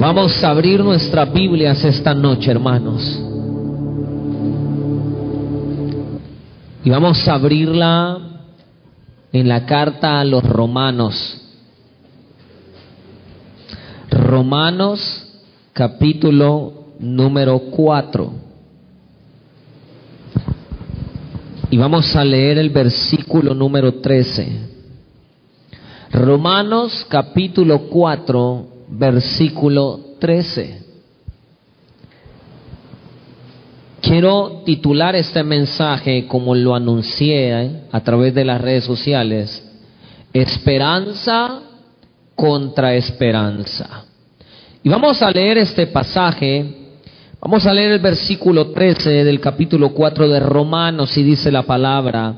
Vamos a abrir nuestras Biblias esta noche, hermanos. Y vamos a abrirla en la carta a los romanos. Romanos capítulo número 4. Y vamos a leer el versículo número 13. Romanos capítulo 4, versículo 13. Quiero titular este mensaje como lo anuncié ¿eh? a través de las redes sociales, Esperanza contra Esperanza. Y vamos a leer este pasaje, vamos a leer el versículo 13 del capítulo 4 de Romanos y dice la palabra,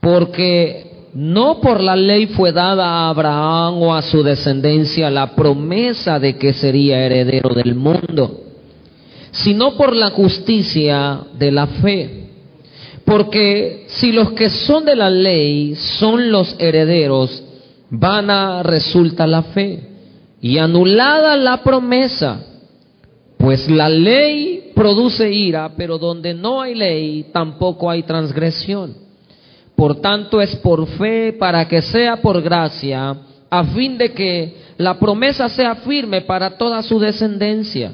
porque no por la ley fue dada a Abraham o a su descendencia la promesa de que sería heredero del mundo, sino por la justicia de la fe. Porque si los que son de la ley son los herederos, vana resulta la fe y anulada la promesa, pues la ley produce ira, pero donde no hay ley tampoco hay transgresión. Por tanto es por fe para que sea por gracia, a fin de que la promesa sea firme para toda su descendencia.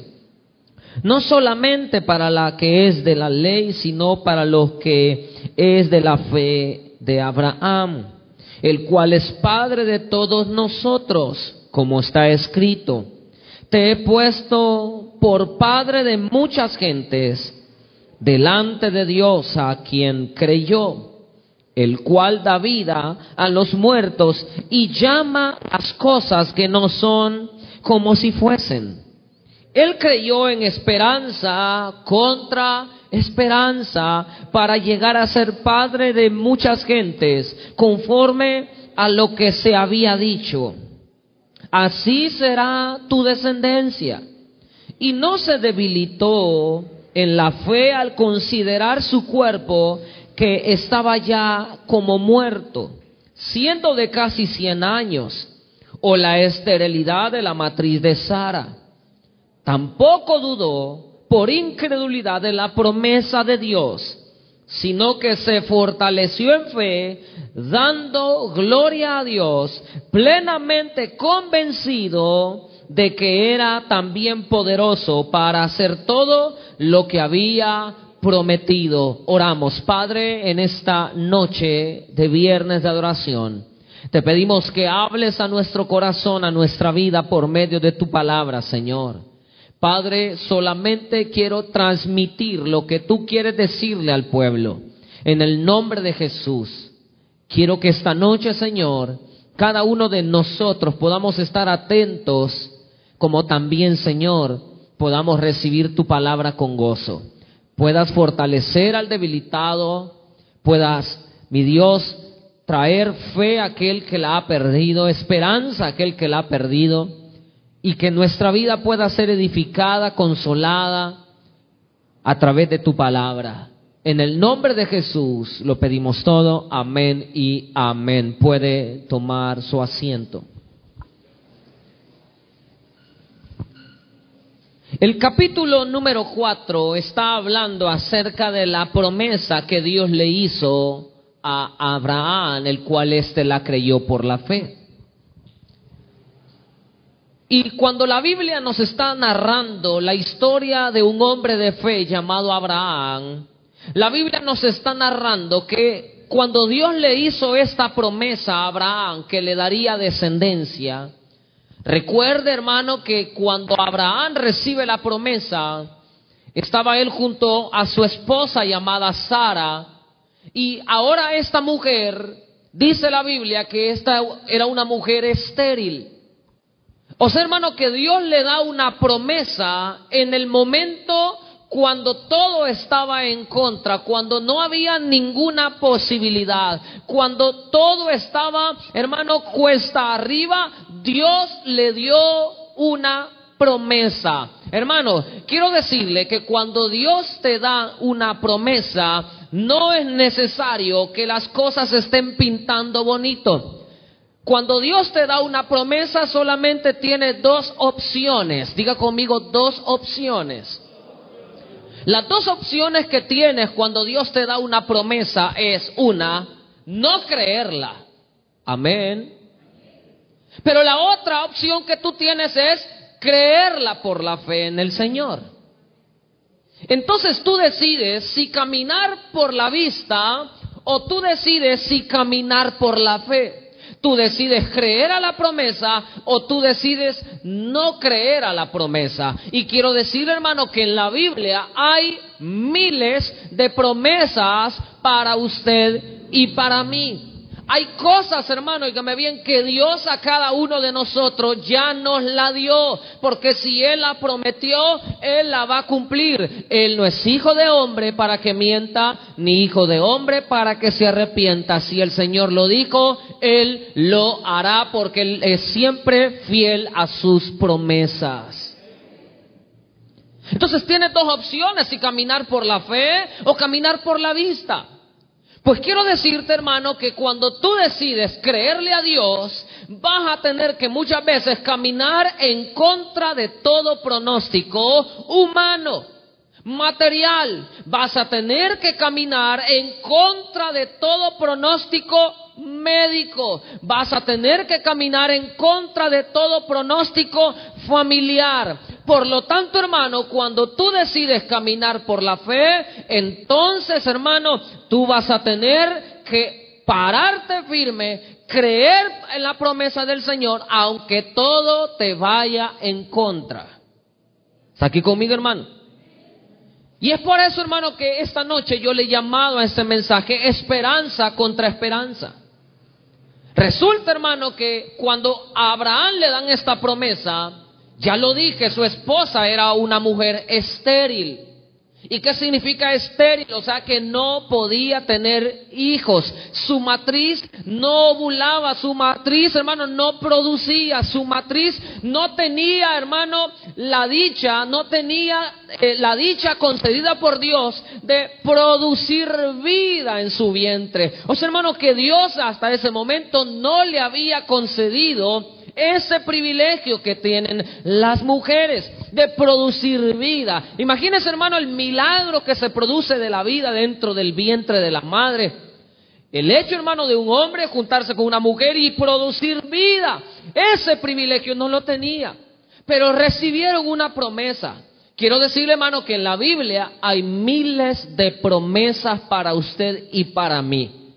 No solamente para la que es de la ley, sino para los que es de la fe de Abraham, el cual es Padre de todos nosotros, como está escrito. Te he puesto por Padre de muchas gentes delante de Dios a quien creyó el cual da vida a los muertos y llama las cosas que no son como si fuesen. Él creyó en esperanza contra esperanza para llegar a ser padre de muchas gentes, conforme a lo que se había dicho. Así será tu descendencia. Y no se debilitó en la fe al considerar su cuerpo que estaba ya como muerto, siendo de casi cien años, o la esterilidad de la matriz de Sara. Tampoco dudó por incredulidad de la promesa de Dios, sino que se fortaleció en fe, dando gloria a Dios, plenamente convencido de que era también poderoso para hacer todo lo que había prometido. Oramos, Padre, en esta noche de viernes de adoración. Te pedimos que hables a nuestro corazón, a nuestra vida por medio de tu palabra, Señor. Padre, solamente quiero transmitir lo que tú quieres decirle al pueblo. En el nombre de Jesús, quiero que esta noche, Señor, cada uno de nosotros podamos estar atentos, como también, Señor, podamos recibir tu palabra con gozo puedas fortalecer al debilitado, puedas, mi Dios, traer fe a aquel que la ha perdido, esperanza a aquel que la ha perdido, y que nuestra vida pueda ser edificada, consolada a través de tu palabra. En el nombre de Jesús lo pedimos todo, amén y amén. Puede tomar su asiento. El capítulo número 4 está hablando acerca de la promesa que Dios le hizo a Abraham, el cual éste la creyó por la fe. Y cuando la Biblia nos está narrando la historia de un hombre de fe llamado Abraham, la Biblia nos está narrando que cuando Dios le hizo esta promesa a Abraham que le daría descendencia, Recuerde, hermano, que cuando Abraham recibe la promesa, estaba él junto a su esposa llamada Sara, y ahora esta mujer, dice la Biblia, que esta era una mujer estéril. O sea, hermano, que Dios le da una promesa en el momento cuando todo estaba en contra, cuando no había ninguna posibilidad, cuando todo estaba, hermano, cuesta arriba, Dios le dio una promesa. Hermano, quiero decirle que cuando Dios te da una promesa, no es necesario que las cosas estén pintando bonito. Cuando Dios te da una promesa solamente tiene dos opciones. Diga conmigo dos opciones. Las dos opciones que tienes cuando Dios te da una promesa es una, no creerla. Amén. Pero la otra opción que tú tienes es creerla por la fe en el Señor. Entonces tú decides si caminar por la vista o tú decides si caminar por la fe. Tú decides creer a la promesa o tú decides no creer a la promesa. Y quiero decir, hermano, que en la Biblia hay miles de promesas para usted y para mí. Hay cosas, hermano, y que me bien, que Dios a cada uno de nosotros ya nos la dio. Porque si Él la prometió, Él la va a cumplir. Él no es hijo de hombre para que mienta, ni hijo de hombre para que se arrepienta. Si el Señor lo dijo, Él lo hará porque Él es siempre fiel a sus promesas. Entonces tiene dos opciones, si caminar por la fe o caminar por la vista. Pues quiero decirte, hermano, que cuando tú decides creerle a Dios, vas a tener que muchas veces caminar en contra de todo pronóstico humano, material. Vas a tener que caminar en contra de todo pronóstico médico. Vas a tener que caminar en contra de todo pronóstico familiar. Por lo tanto, hermano, cuando tú decides caminar por la fe, entonces, hermano, tú vas a tener que pararte firme, creer en la promesa del Señor, aunque todo te vaya en contra. ¿Está aquí conmigo, hermano? Y es por eso, hermano, que esta noche yo le he llamado a este mensaje esperanza contra esperanza. Resulta, hermano, que cuando a Abraham le dan esta promesa, ya lo dije, su esposa era una mujer estéril. ¿Y qué significa estéril? O sea, que no podía tener hijos. Su matriz no ovulaba, su matriz, hermano, no producía, su matriz no tenía, hermano, la dicha, no tenía eh, la dicha concedida por Dios de producir vida en su vientre. O sea, hermano, que Dios hasta ese momento no le había concedido ese privilegio que tienen las mujeres de producir vida. Imagínese, hermano, el milagro que se produce de la vida dentro del vientre de la madre. El hecho, hermano, de un hombre juntarse con una mujer y producir vida. Ese privilegio no lo tenía. Pero recibieron una promesa. Quiero decirle, hermano, que en la Biblia hay miles de promesas para usted y para mí.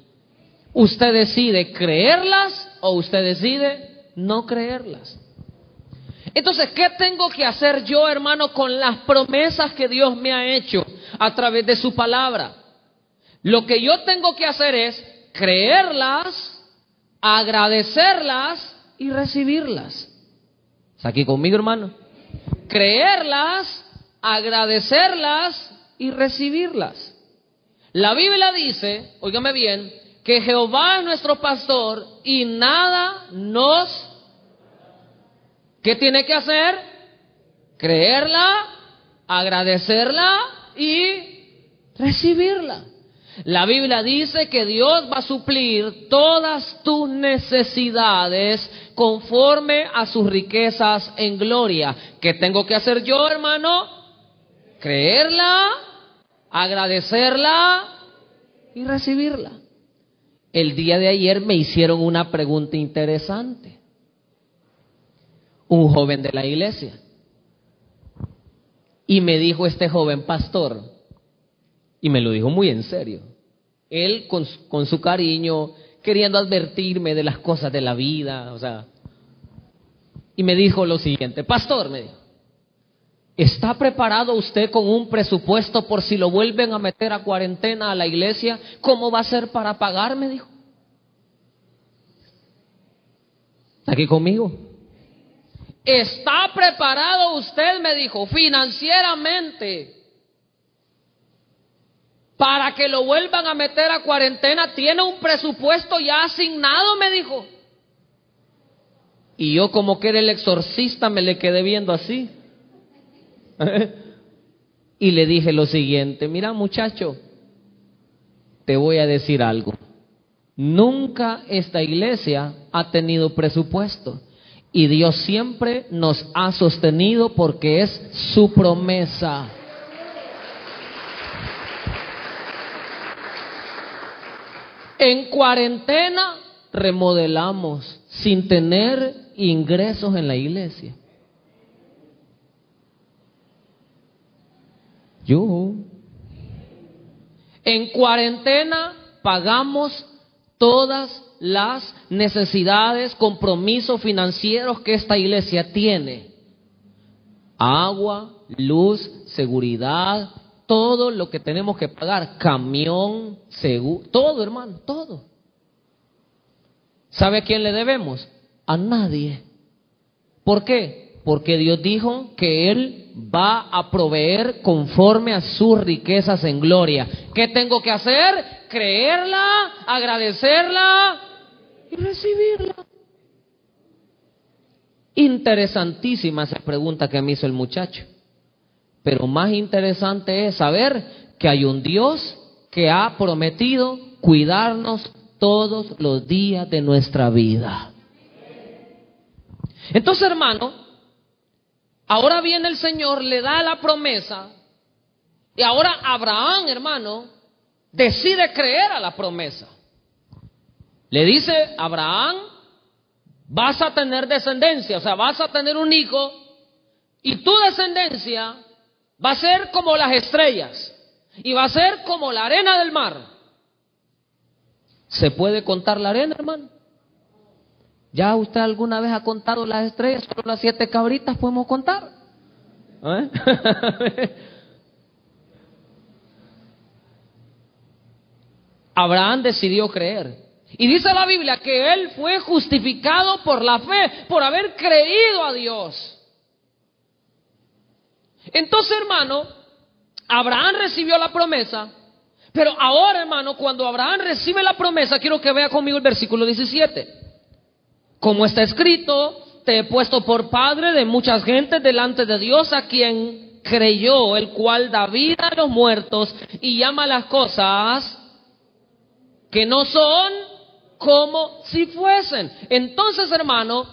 Usted decide creerlas o usted decide no creerlas. Entonces, ¿qué tengo que hacer yo, hermano, con las promesas que Dios me ha hecho a través de su palabra? Lo que yo tengo que hacer es creerlas, agradecerlas y recibirlas. ¿Está aquí conmigo, hermano? Creerlas, agradecerlas y recibirlas. La Biblia dice, óigame bien, que Jehová es nuestro pastor y nada nos... ¿Qué tiene que hacer? Creerla, agradecerla y recibirla. La Biblia dice que Dios va a suplir todas tus necesidades conforme a sus riquezas en gloria. ¿Qué tengo que hacer yo, hermano? Creerla, agradecerla y recibirla. El día de ayer me hicieron una pregunta interesante. Un joven de la iglesia. Y me dijo este joven pastor, y me lo dijo muy en serio, él con, con su cariño, queriendo advertirme de las cosas de la vida, o sea, y me dijo lo siguiente, pastor, me dijo, ¿Está preparado usted con un presupuesto por si lo vuelven a meter a cuarentena a la iglesia? ¿Cómo va a ser para pagar? Me dijo. ¿Está aquí conmigo? ¿Está preparado usted? Me dijo, financieramente para que lo vuelvan a meter a cuarentena. ¿Tiene un presupuesto ya asignado? Me dijo. Y yo como que era el exorcista me le quedé viendo así. y le dije lo siguiente, mira muchacho, te voy a decir algo. Nunca esta iglesia ha tenido presupuesto. Y Dios siempre nos ha sostenido porque es su promesa. En cuarentena remodelamos sin tener ingresos en la iglesia. Yo. En cuarentena pagamos todas las necesidades, compromisos financieros que esta iglesia tiene. Agua, luz, seguridad, todo lo que tenemos que pagar, camión, seguro, todo hermano, todo. ¿Sabe a quién le debemos? A nadie. ¿Por qué? Porque Dios dijo que Él va a proveer conforme a sus riquezas en gloria. ¿Qué tengo que hacer? Creerla, agradecerla y recibirla. Interesantísima esa pregunta que me hizo el muchacho. Pero más interesante es saber que hay un Dios que ha prometido cuidarnos todos los días de nuestra vida. Entonces, hermano, ahora viene el Señor, le da la promesa, y ahora Abraham, hermano, decide creer a la promesa. Le dice, Abraham, vas a tener descendencia, o sea, vas a tener un hijo y tu descendencia va a ser como las estrellas y va a ser como la arena del mar. ¿Se puede contar la arena, hermano? ¿Ya usted alguna vez ha contado las estrellas? Solo las siete cabritas podemos contar. ¿Eh? Abraham decidió creer. Y dice la Biblia que él fue justificado por la fe, por haber creído a Dios. Entonces, hermano, Abraham recibió la promesa, pero ahora, hermano, cuando Abraham recibe la promesa, quiero que vea conmigo el versículo 17. Como está escrito, te he puesto por padre de muchas gentes delante de Dios a quien creyó, el cual da vida a los muertos y llama las cosas que no son como si fuesen. Entonces, hermano,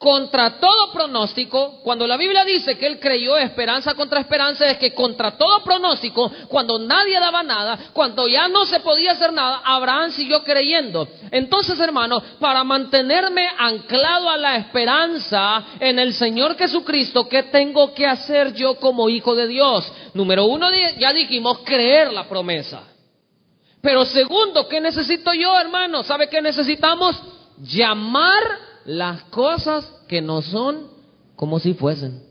contra todo pronóstico, cuando la Biblia dice que él creyó esperanza contra esperanza, es que contra todo pronóstico, cuando nadie daba nada, cuando ya no se podía hacer nada, Abraham siguió creyendo. Entonces, hermano, para mantenerme anclado a la esperanza en el Señor Jesucristo, ¿qué tengo que hacer yo como hijo de Dios? Número uno, ya dijimos, creer la promesa. Pero segundo, ¿qué necesito yo, hermano? ¿Sabe qué necesitamos? Llamar las cosas que no son como si fuesen.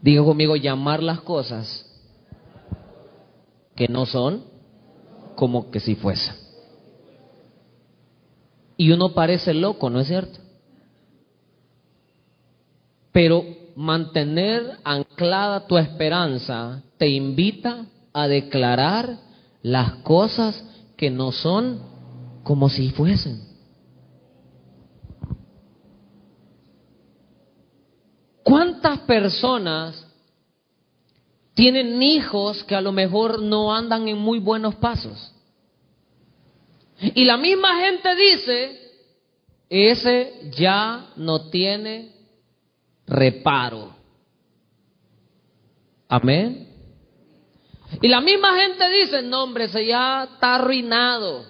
Digo conmigo, llamar las cosas que no son como que si fuesen. Y uno parece loco, ¿no es cierto? Pero mantener anclada tu esperanza te invita a declarar las cosas que no son como si fuesen. ¿Cuántas personas tienen hijos que a lo mejor no andan en muy buenos pasos? Y la misma gente dice, ese ya no tiene reparo. Amén. Y la misma gente dice, no hombre, ese ya está arruinado.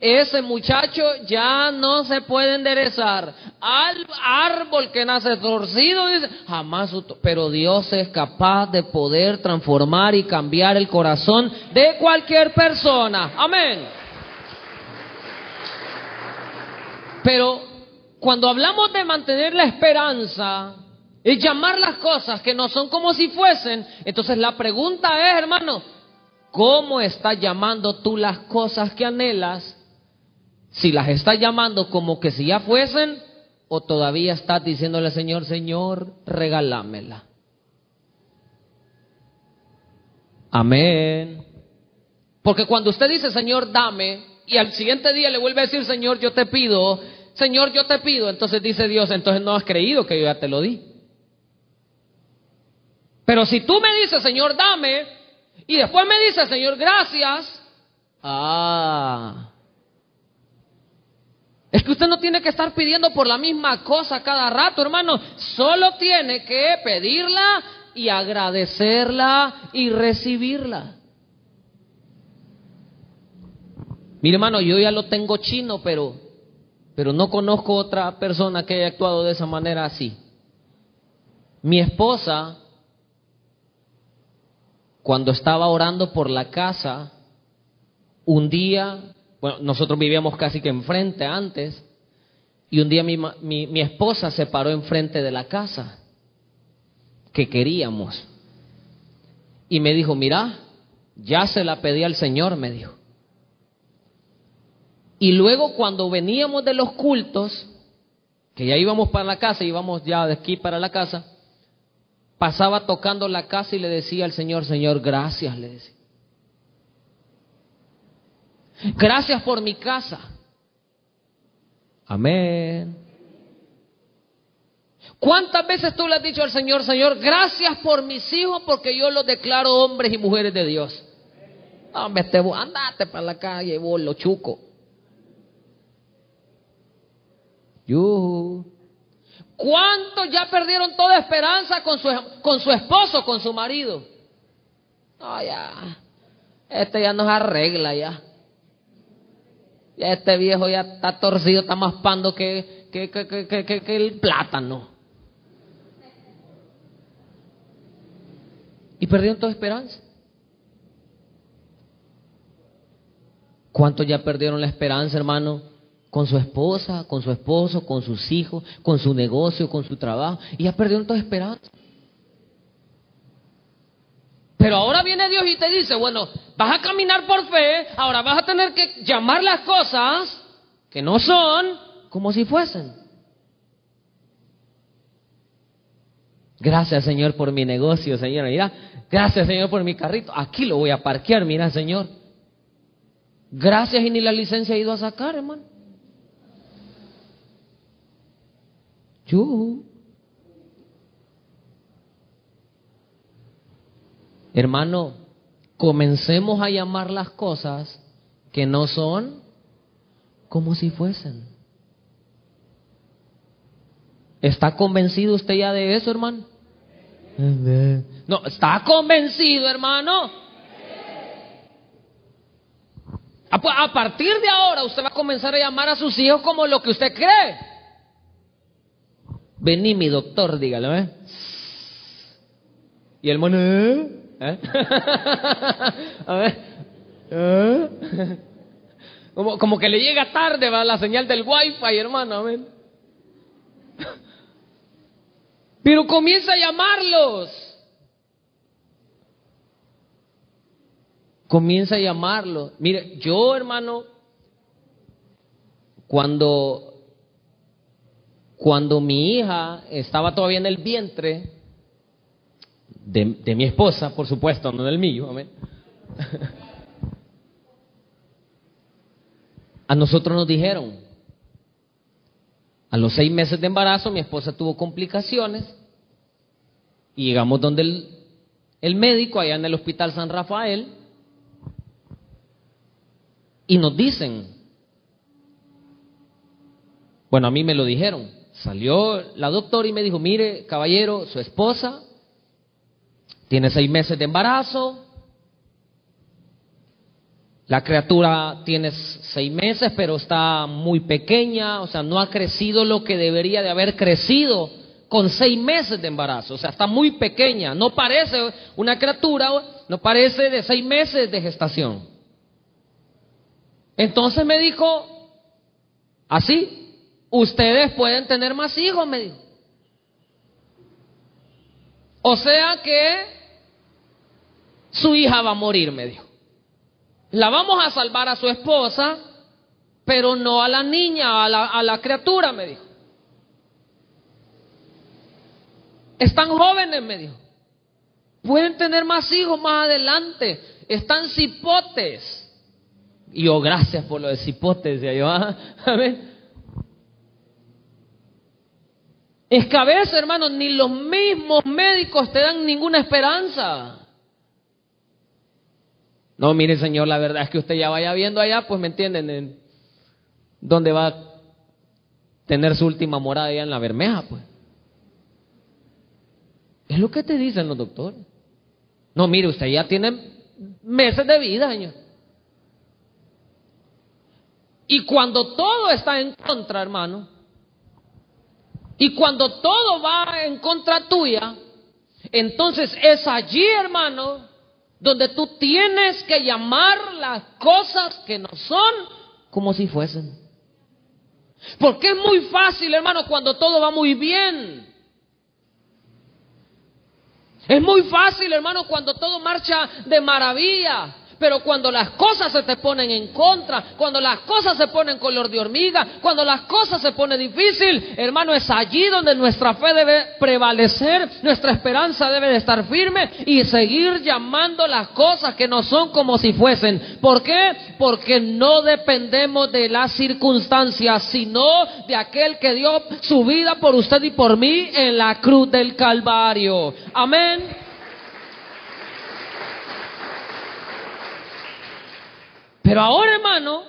Ese muchacho ya no se puede enderezar. Al árbol que nace torcido, dice, jamás, pero Dios es capaz de poder transformar y cambiar el corazón de cualquier persona. Amén. Pero cuando hablamos de mantener la esperanza, es llamar las cosas que no son como si fuesen, entonces la pregunta es, hermano, ¿cómo estás llamando tú las cosas que anhelas? Si las estás llamando como que si ya fuesen, o todavía estás diciéndole Señor, Señor, regálamela. Amén. Porque cuando usted dice, Señor, dame, y al siguiente día le vuelve a decir, Señor, yo te pido, Señor, yo te pido. Entonces dice Dios, entonces no has creído que yo ya te lo di. Pero si tú me dices, Señor, dame, Y después me dice, Señor, gracias. Ah. Es que usted no tiene que estar pidiendo por la misma cosa cada rato, hermano. Solo tiene que pedirla y agradecerla y recibirla. Mi hermano, yo ya lo tengo chino, pero, pero no conozco otra persona que haya actuado de esa manera así. Mi esposa, cuando estaba orando por la casa, un día, bueno, nosotros vivíamos casi que enfrente antes, y un día mi, esposa se paró enfrente de la casa que queríamos. Y me dijo, mira, ya se la pedí al Señor, me dijo. Y luego cuando veníamos de los cultos, que ya íbamos para la casa, íbamos ya de aquí para la casa, pasaba tocando la casa y le decía al Señor, Señor, gracias, le decía. Gracias por mi casa. Amén. ¿Cuántas veces tú le has dicho al Señor, Señor, gracias por mis hijos porque yo los declaro hombres y mujeres de Dios? Hombre, te, andate para la calle, lo chuco. ¿Cuántos ya perdieron toda esperanza con su, con su esposo, con su marido? No, ya. Este ya nos arregla ya. Ya este viejo ya está torcido, está más pando que, que, que, que el plátano. Y perdieron toda esperanza. ¿Cuántos ya perdieron la esperanza, hermano? Con su esposa, con su esposo, con sus hijos, con su negocio, con su trabajo, y ya perdieron toda esperanza. Pero ahora viene Dios y te dice, bueno, vas a caminar por fe, ahora vas a tener que llamar las cosas que no son como si fuesen. Gracias Señor por mi negocio, Señor. Mira, gracias Señor por mi carrito. Aquí lo voy a parquear, mira Señor. Gracias y ni la licencia he ido a sacar, hermano. Hermano, comencemos a llamar las cosas que no son como si fuesen. ¿Está convencido usted ya de eso, hermano? No, ¿está convencido, hermano? A partir de ahora usted va a comenzar a llamar a sus hijos como lo que usted cree. Vení mi doctor, dígalo, ¿eh? Y el mono, ¿eh? ¿Eh? A ver. ¿Eh? Como, que le llega tarde va la señal del wifi, hermano, amén. Pero comienza a llamarlos. Comienza a llamarlos. Mire, yo, hermano, cuando cuando mi hija estaba todavía en el vientre de, mi esposa, por supuesto, no del mío, amén. A nosotros nos dijeron, a los seis meses de embarazo mi esposa tuvo complicaciones y llegamos donde el, el médico, allá en el Hospital San Rafael, y nos dicen, bueno, a mí me lo dijeron, Salió la doctora y me dijo, mire, caballero, su esposa tiene seis meses de embarazo, la criatura tiene seis meses, pero está muy pequeña, o sea, no ha crecido lo que debería de haber crecido con seis meses de embarazo, o sea, está muy pequeña, no parece una criatura, no parece de seis meses de gestación. Entonces me dijo, así, ustedes pueden tener más hijos, me dijo. O sea que su hija va a morir, me dijo. La vamos a salvar a su esposa, pero no a la niña, a la, a la criatura, me dijo. Están jóvenes, me dijo. Pueden tener más hijos más adelante. Están cipotes. Y yo, gracias por lo de cipotes, decía yo. ¿ah? Amén. Es que a veces, hermanos, ni los mismos médicos te dan ninguna esperanza. No, mire, Señor, la verdad es que usted ya vaya viendo allá, pues me entienden, en dónde va a tener su última morada allá en la Bermeja, pues. Es lo que te dicen los doctores. No, mire, usted ya tiene meses de vida, Señor. Y cuando todo está en contra, hermano, y cuando todo va en contra tuya, entonces es allí, hermano, donde tú tienes que llamar las cosas que no son como si fuesen. Porque es muy fácil, hermano, cuando todo va muy bien. Es muy fácil, hermano, cuando todo marcha de maravilla. Pero cuando las cosas se te ponen en contra, cuando las cosas se ponen color de hormiga, cuando las cosas se ponen difícil, hermano, es allí donde nuestra fe debe prevalecer, nuestra esperanza debe de estar firme y seguir llamando las cosas que no son como si fuesen. ¿Por qué? Porque no dependemos de las circunstancias, sino de aquel que dio su vida por usted y por mí en la cruz del Calvario. Amén. Pero ahora, hermano,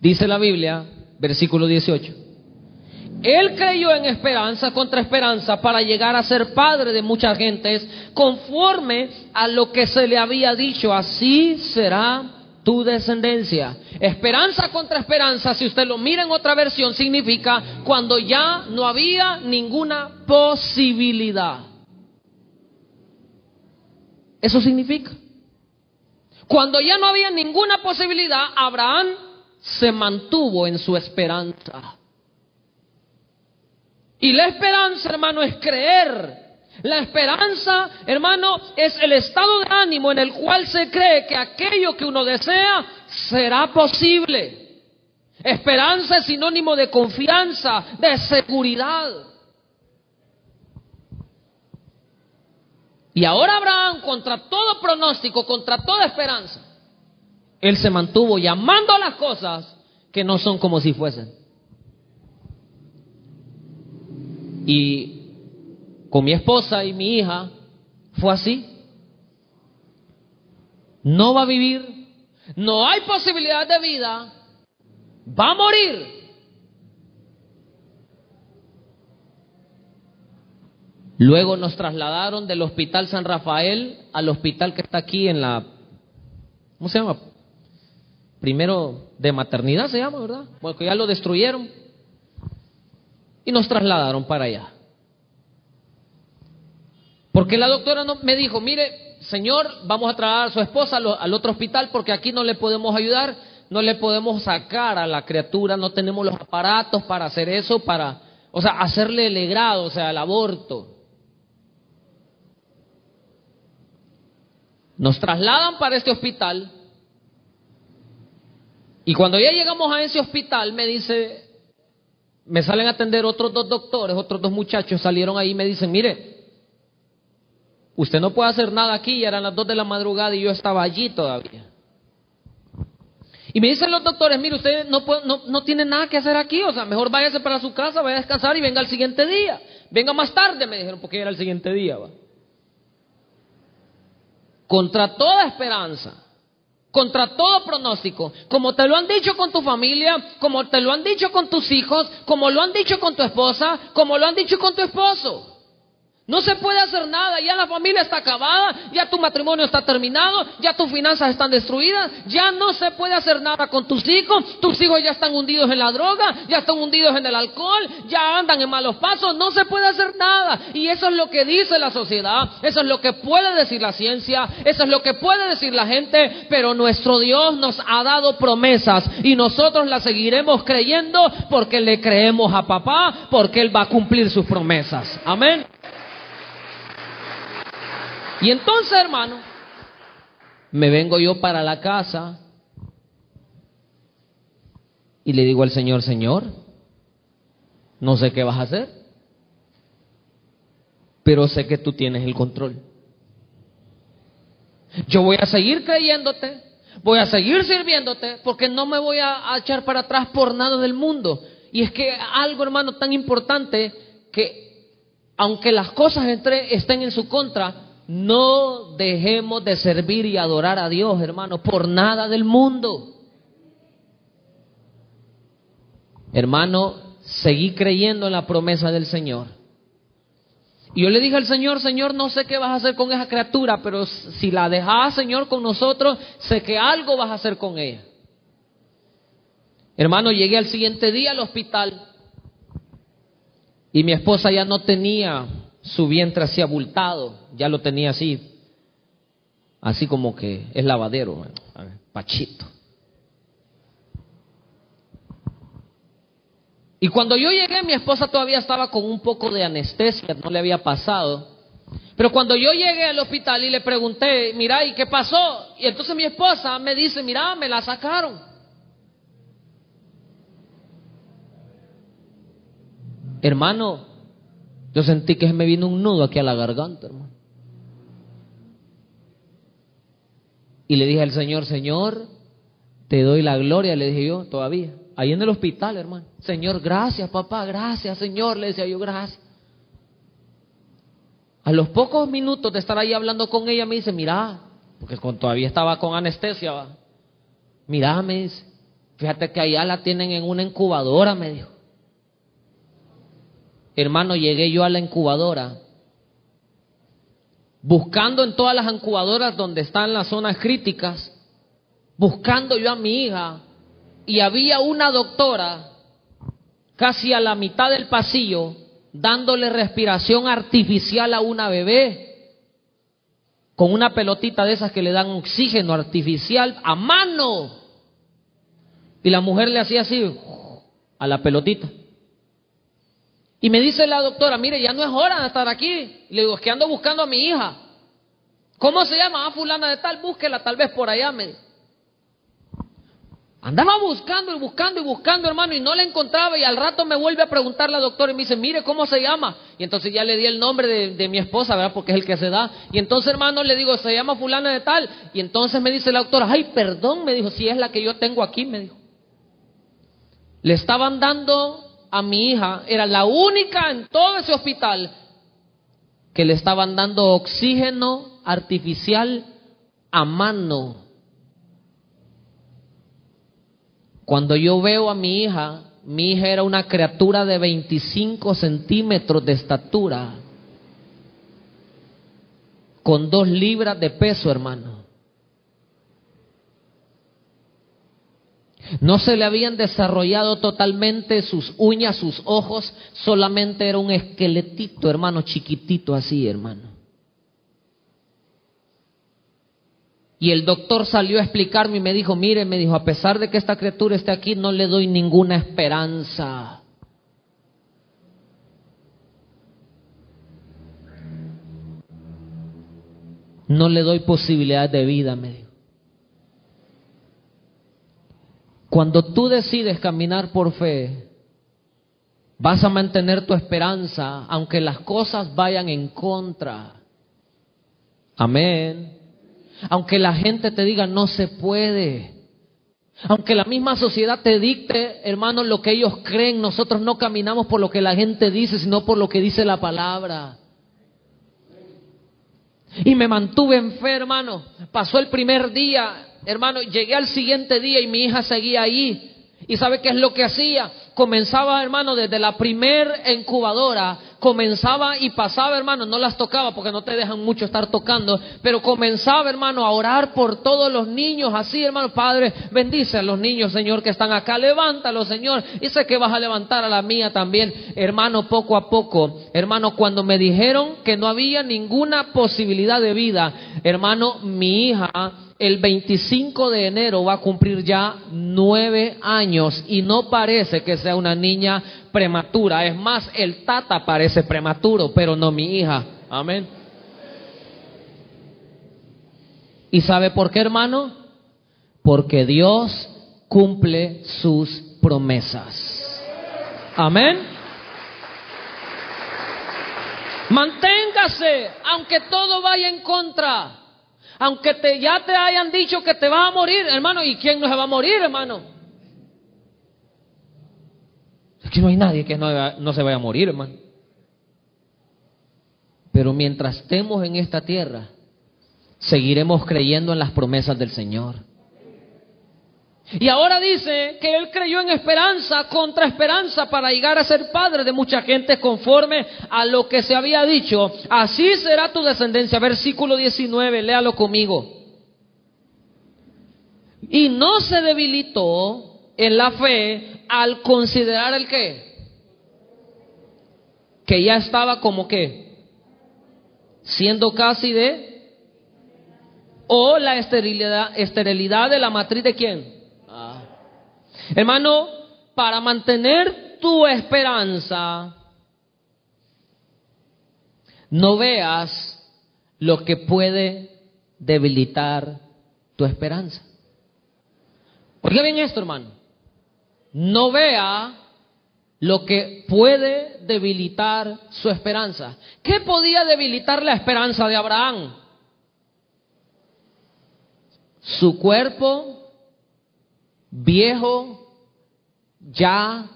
dice la Biblia, versículo 18, él creyó en esperanza contra esperanza para llegar a ser padre de muchas gentes, conforme a lo que se le había dicho, así será tu descendencia. Esperanza contra esperanza, si usted lo mira en otra versión, significa cuando ya no había ninguna posibilidad. Eso significa. Cuando ya no había ninguna posibilidad, Abraham se mantuvo en su esperanza. Y la esperanza, hermano, es creer. La esperanza, hermano, es el estado de ánimo en el cual se cree que aquello que uno desea será posible. Esperanza es sinónimo de confianza, de seguridad. Y ahora Abraham, contra todo pronóstico, contra toda esperanza, él se mantuvo llamando a las cosas que no son como si fuesen. Y con mi esposa y mi hija fue así. No va a vivir, no hay posibilidad de vida, va a morir. Luego nos trasladaron del Hospital San Rafael al hospital que está aquí en la... ¿Cómo se llama? Primero de maternidad se llama, ¿verdad? Porque ya lo destruyeron. Y nos trasladaron para allá. Porque la doctora no, me dijo, mire, señor, vamos a traer a su esposa al, al otro hospital porque aquí no le podemos ayudar, no le podemos sacar a la criatura, no tenemos los aparatos para hacer eso, para, o sea, hacerle el grado, o sea, el aborto. Nos trasladan para este hospital. Y cuando ya llegamos a ese hospital, me dice, me salen a atender otros dos doctores, otros dos muchachos salieron ahí y me dicen, mire, usted no puede hacer nada aquí, ya eran las dos de la madrugada y yo estaba allí todavía. Y me dicen los doctores, mire, usted no, no, no tiene nada que hacer aquí, o sea, mejor váyase para su casa, vaya a descansar y venga al siguiente día. Venga más tarde, me dijeron, porque era el siguiente día. ¿va? Contra toda esperanza, contra todo pronóstico, como te lo han dicho con tu familia, como te lo han dicho con tus hijos, como lo han dicho con tu esposa, como lo han dicho con tu esposo. No se puede hacer nada, ya la familia está acabada, ya tu matrimonio está terminado, ya tus finanzas están destruidas, ya no se puede hacer nada con tus hijos, tus hijos ya están hundidos en la droga, ya están hundidos en el alcohol, ya andan en malos pasos, no se puede hacer nada. Y eso es lo que dice la sociedad, eso es lo que puede decir la ciencia, eso es lo que puede decir la gente, pero nuestro Dios nos ha dado promesas y nosotros las seguiremos creyendo porque le creemos a papá, porque Él va a cumplir sus promesas. Amén. Y entonces, hermano, me vengo yo para la casa y le digo al Señor, Señor, no sé qué vas a hacer, pero sé que tú tienes el control. Yo voy a seguir creyéndote, voy a seguir sirviéndote, porque no me voy a, echar para atrás por nada del mundo. Y es que algo, hermano, tan importante que aunque las cosas estén en su contra, No dejemos de servir y adorar a Dios, hermano, por nada del mundo. Hermano, seguí creyendo en la promesa del Señor. Y yo le dije al Señor, Señor, no sé qué vas a hacer con esa criatura, pero si la dejas, Señor, con nosotros, sé que algo vas a hacer con ella. Hermano, llegué al siguiente día al hospital y mi esposa ya no tenía su vientre así abultado, ya lo tenía así, así como que es lavadero, pachito. Y cuando yo llegué, mi esposa todavía estaba con un poco de anestesia, no le había pasado. Pero cuando yo llegué al hospital y le pregunté, mira, ¿y qué pasó? Y entonces mi esposa me dice, mira, me la sacaron. Hermano, yo sentí que me vino un nudo aquí a la garganta, hermano. Y le dije al Señor, Señor, te doy la gloria, le dije yo, todavía, ahí en el hospital, hermano. Señor, gracias, papá, gracias, Señor, le decía yo, gracias. A los pocos minutos de estar ahí hablando con ella, me dice, mira, porque todavía estaba con anestesia, ¿va? mira, me dice, fíjate que allá la tienen en una incubadora, me dijo. Hermano, llegué yo a la incubadora, buscando en todas las incubadoras donde están las zonas críticas, buscando yo a mi hija, y había una doctora casi a la mitad del pasillo dándole respiración artificial a una bebé con una pelotita de esas que le dan oxígeno artificial a mano. Y la mujer le hacía así a la pelotita. Y me dice la doctora, mire, ya no es hora de estar aquí. le digo, es que ando buscando a mi hija. ¿Cómo se llama? Ah, fulana de tal, búsquela tal vez por allá. Me... Andaba buscando y buscando y buscando, hermano, y no la encontraba. Y al rato me vuelve a preguntar la doctora y me dice, mire, ¿cómo se llama? Y entonces ya le di el nombre de, de, mi esposa, ¿verdad? Porque es el que se da. Y entonces, hermano, le digo, se llama fulana de tal. Y entonces me dice la doctora, ay, perdón, me dijo, si es la que yo tengo aquí, me dijo. Le estaban dando a mi hija, era la única en todo ese hospital que le estaban dando oxígeno artificial a mano. Cuando yo veo a mi hija, mi hija era una criatura de 25 centímetros de estatura, con dos libras de peso, hermano. No se le habían desarrollado totalmente sus uñas, sus ojos, solamente era un esqueletito, hermano, chiquitito así, hermano. Y el doctor salió a explicarme y me dijo, mire, me dijo, a pesar de que esta criatura esté aquí, no le doy ninguna esperanza. No le doy posibilidad de vida, me dijo. Cuando tú decides caminar por fe, vas a mantener tu esperanza aunque las cosas vayan en contra. Amén. Aunque la gente te diga no se puede. Aunque la misma sociedad te dicte, hermano, lo que ellos creen, nosotros no caminamos por lo que la gente dice, sino por lo que dice la palabra. Y me mantuve en fe, hermano. Pasó el primer día, hermano, llegué al siguiente día y mi hija seguía ahí. ¿Y sabe qué es lo que hacía? Comenzaba, hermano, desde la primer incubadora, comenzaba y pasaba, hermano, no las tocaba porque no te dejan mucho estar tocando, pero comenzaba, hermano, a orar por todos los niños, así, hermano, Padre, bendice a los niños, Señor, que están acá, levántalos, Señor, y sé que vas a levantar a la mía también, hermano, poco a poco, hermano, cuando me dijeron que no había ninguna posibilidad de vida, hermano, mi hija el 25 de enero va a cumplir ya nueve años y no parece que sea una niña prematura. Es más, el tata parece prematuro, pero no mi hija. Amén. ¿Y sabe por qué, hermano? Porque Dios cumple sus promesas. Amén. Manténgase, aunque todo vaya en contra. Aunque te, ya te hayan dicho que te vas a morir, hermano, ¿y quién no se va a morir, hermano? Que no hay nadie que no, no se vaya a morir, hermano. Pero mientras estemos en esta tierra, seguiremos creyendo en las promesas del Señor. Y ahora dice que él creyó en esperanza contra esperanza para llegar a ser padre de mucha gente conforme a lo que se había dicho. Así será tu descendencia. Versículo 19, léalo conmigo. Y no se debilitó en la fe al considerar el qué. Que ya estaba como que siendo casi de o la esterilidad, esterilidad de la matriz de quién? Hermano, para mantener tu esperanza, no veas lo que puede debilitar tu esperanza. Oiga bien esto, hermano. No vea lo que puede debilitar su esperanza. ¿Qué podía debilitar la esperanza de Abraham? Su cuerpo viejo, ya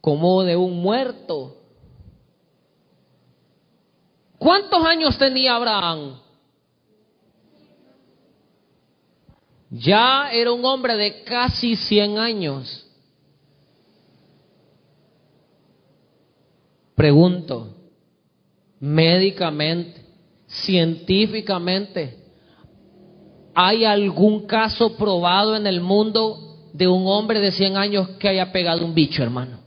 como de un muerto. ¿Cuántos años tenía Abraham? Ya era un hombre de casi 100 años. Pregunto, médicamente, científicamente, ¿hay algún caso probado en el mundo de un hombre de 100 años que haya pegado un bicho, hermano.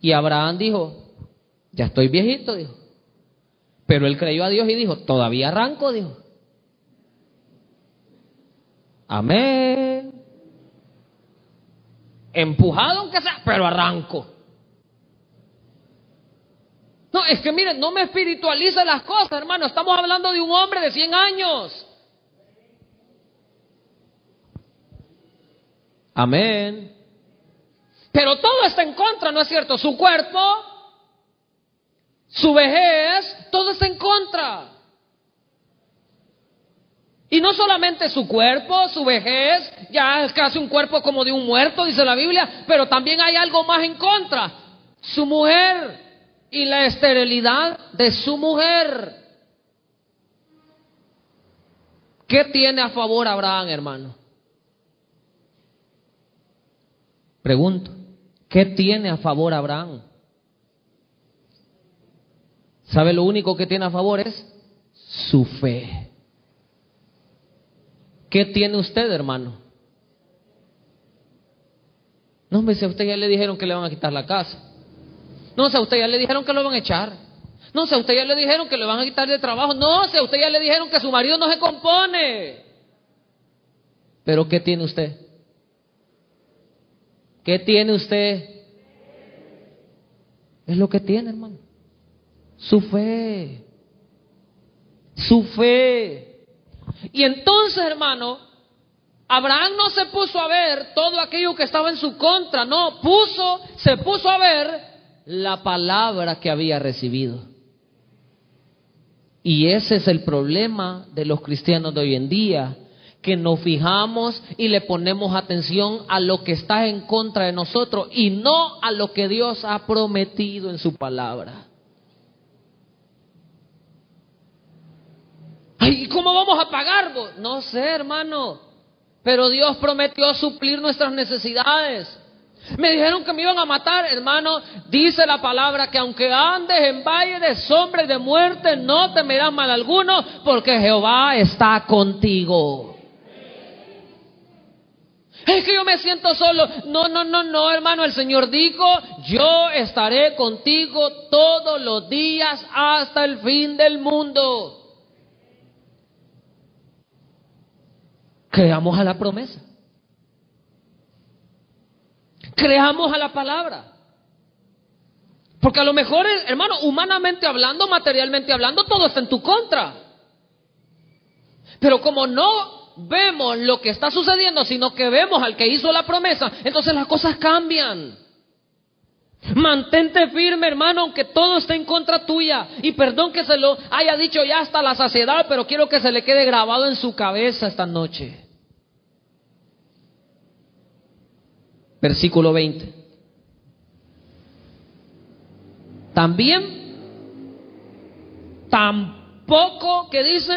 Y Abraham dijo, ya estoy viejito, dijo. Pero él creyó a Dios y dijo, todavía arranco, dijo. Amén. Empujado aunque sea, pero arranco. No, es que miren, no me espiritualice las cosas, hermano. Estamos hablando de un hombre de 100 años. Amén. Pero todo está en contra, ¿no es cierto? Su cuerpo, su vejez, todo está en contra. Y no solamente su cuerpo, su vejez, ya es casi un cuerpo como de un muerto, dice la Biblia, pero también hay algo más en contra. Su mujer, y la esterilidad de su mujer. ¿Qué tiene a favor Abraham, hermano? Pregunto, ¿qué tiene a favor Abraham? ¿Sabe lo único que tiene a favor es su fe? ¿Qué tiene usted, hermano? No me si a usted ya le dijeron que le van a quitar la casa. No sé, a usted ya le dijeron que lo van a echar. No sé, a usted ya le dijeron que le van a quitar de trabajo. No sé, a usted ya le dijeron que su marido no se compone. Pero ¿qué tiene usted? ¿Qué tiene usted? Es lo que tiene, hermano. Su fe. Su fe. Y entonces, hermano, Abraham no se puso a ver todo aquello que estaba en su contra, no, puso, se puso a ver la palabra que había recibido. Y ese es el problema de los cristianos de hoy en día, que nos fijamos y le ponemos atención a lo que está en contra de nosotros y no a lo que Dios ha prometido en su palabra. Ay, ¿cómo vamos a pagar? No sé, hermano, pero Dios prometió suplir nuestras necesidades. Me dijeron que me iban a matar, hermano. Dice la palabra que aunque andes en valle de sombra y de muerte, no temerás mal alguno, porque Jehová está contigo. Es que yo me siento solo. No, no, no, no, hermano. El Señor dijo, yo estaré contigo todos los días hasta el fin del mundo. Creamos a la promesa. Creamos a la palabra. Porque a lo mejor, hermano, humanamente hablando, materialmente hablando, todo está en tu contra. Pero como no vemos lo que está sucediendo, sino que vemos al que hizo la promesa, entonces las cosas cambian. Mantente firme, hermano, aunque todo esté en contra tuya. Y perdón que se lo haya dicho ya hasta la saciedad, pero quiero que se le quede grabado en su cabeza esta noche. Versículo 20. También, tampoco, que dice,